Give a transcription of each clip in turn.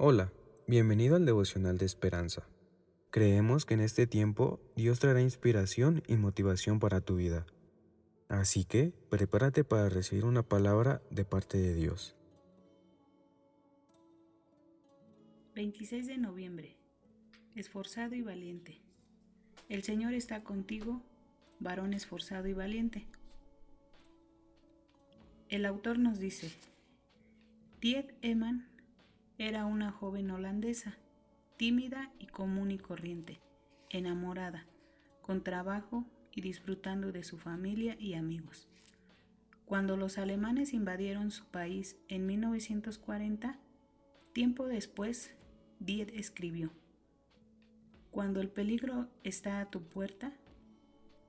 Hola, bienvenido al devocional de esperanza. Creemos que en este tiempo Dios traerá inspiración y motivación para tu vida. Así que prepárate para recibir una palabra de parte de Dios. 26 de noviembre. Esforzado y valiente. El Señor está contigo, varón esforzado y valiente. El autor nos dice, Tiet Eman era una joven holandesa, tímida y común y corriente, enamorada, con trabajo y disfrutando de su familia y amigos. Cuando los alemanes invadieron su país en 1940, tiempo después, Diet escribió, Cuando el peligro está a tu puerta,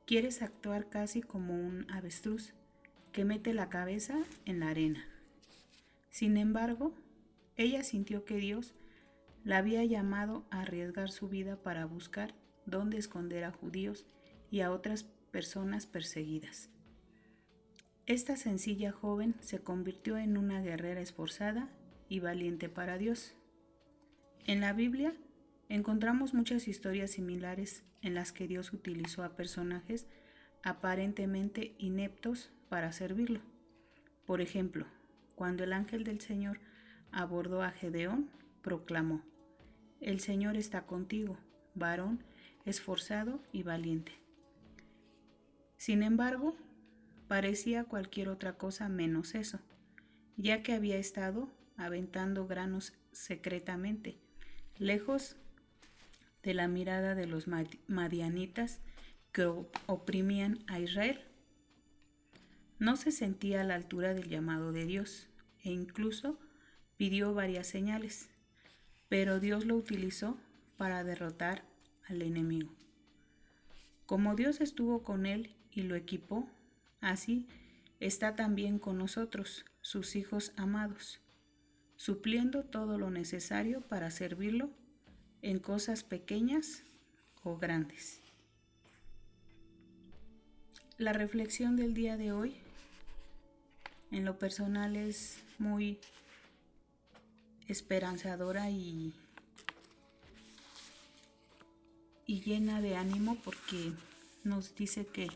quieres actuar casi como un avestruz que mete la cabeza en la arena. Sin embargo, ella sintió que Dios la había llamado a arriesgar su vida para buscar dónde esconder a judíos y a otras personas perseguidas. Esta sencilla joven se convirtió en una guerrera esforzada y valiente para Dios. En la Biblia encontramos muchas historias similares en las que Dios utilizó a personajes aparentemente ineptos para servirlo. Por ejemplo, cuando el ángel del Señor abordó a Gedeón, proclamó, El Señor está contigo, varón esforzado y valiente. Sin embargo, parecía cualquier otra cosa menos eso, ya que había estado aventando granos secretamente, lejos de la mirada de los madianitas que oprimían a Israel. No se sentía a la altura del llamado de Dios e incluso pidió varias señales, pero Dios lo utilizó para derrotar al enemigo. Como Dios estuvo con él y lo equipó, así está también con nosotros, sus hijos amados, supliendo todo lo necesario para servirlo en cosas pequeñas o grandes. La reflexión del día de hoy en lo personal es muy esperanzadora y, y llena de ánimo porque nos dice que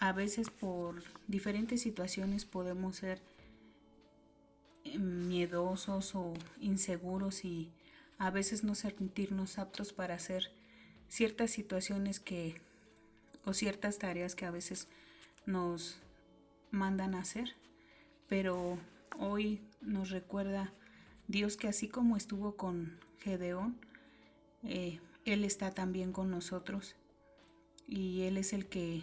a veces por diferentes situaciones podemos ser miedosos o inseguros y a veces no sentirnos aptos para hacer ciertas situaciones que o ciertas tareas que a veces nos mandan a hacer, pero hoy nos recuerda Dios que así como estuvo con Gedeón, eh, Él está también con nosotros y Él es el que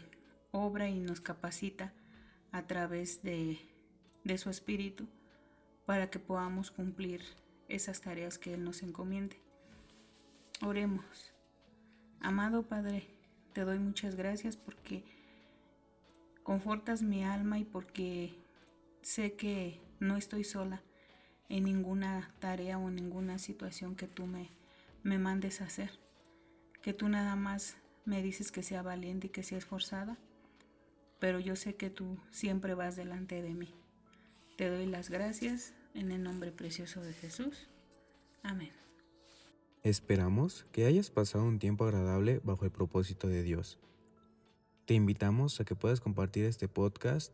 obra y nos capacita a través de, de su espíritu para que podamos cumplir esas tareas que Él nos encomiende. Oremos. Amado Padre, te doy muchas gracias porque confortas mi alma y porque sé que no estoy sola en ninguna tarea o en ninguna situación que tú me, me mandes hacer. Que tú nada más me dices que sea valiente y que sea esforzada, pero yo sé que tú siempre vas delante de mí. Te doy las gracias en el nombre precioso de Jesús. Amén. Esperamos que hayas pasado un tiempo agradable bajo el propósito de Dios. Te invitamos a que puedas compartir este podcast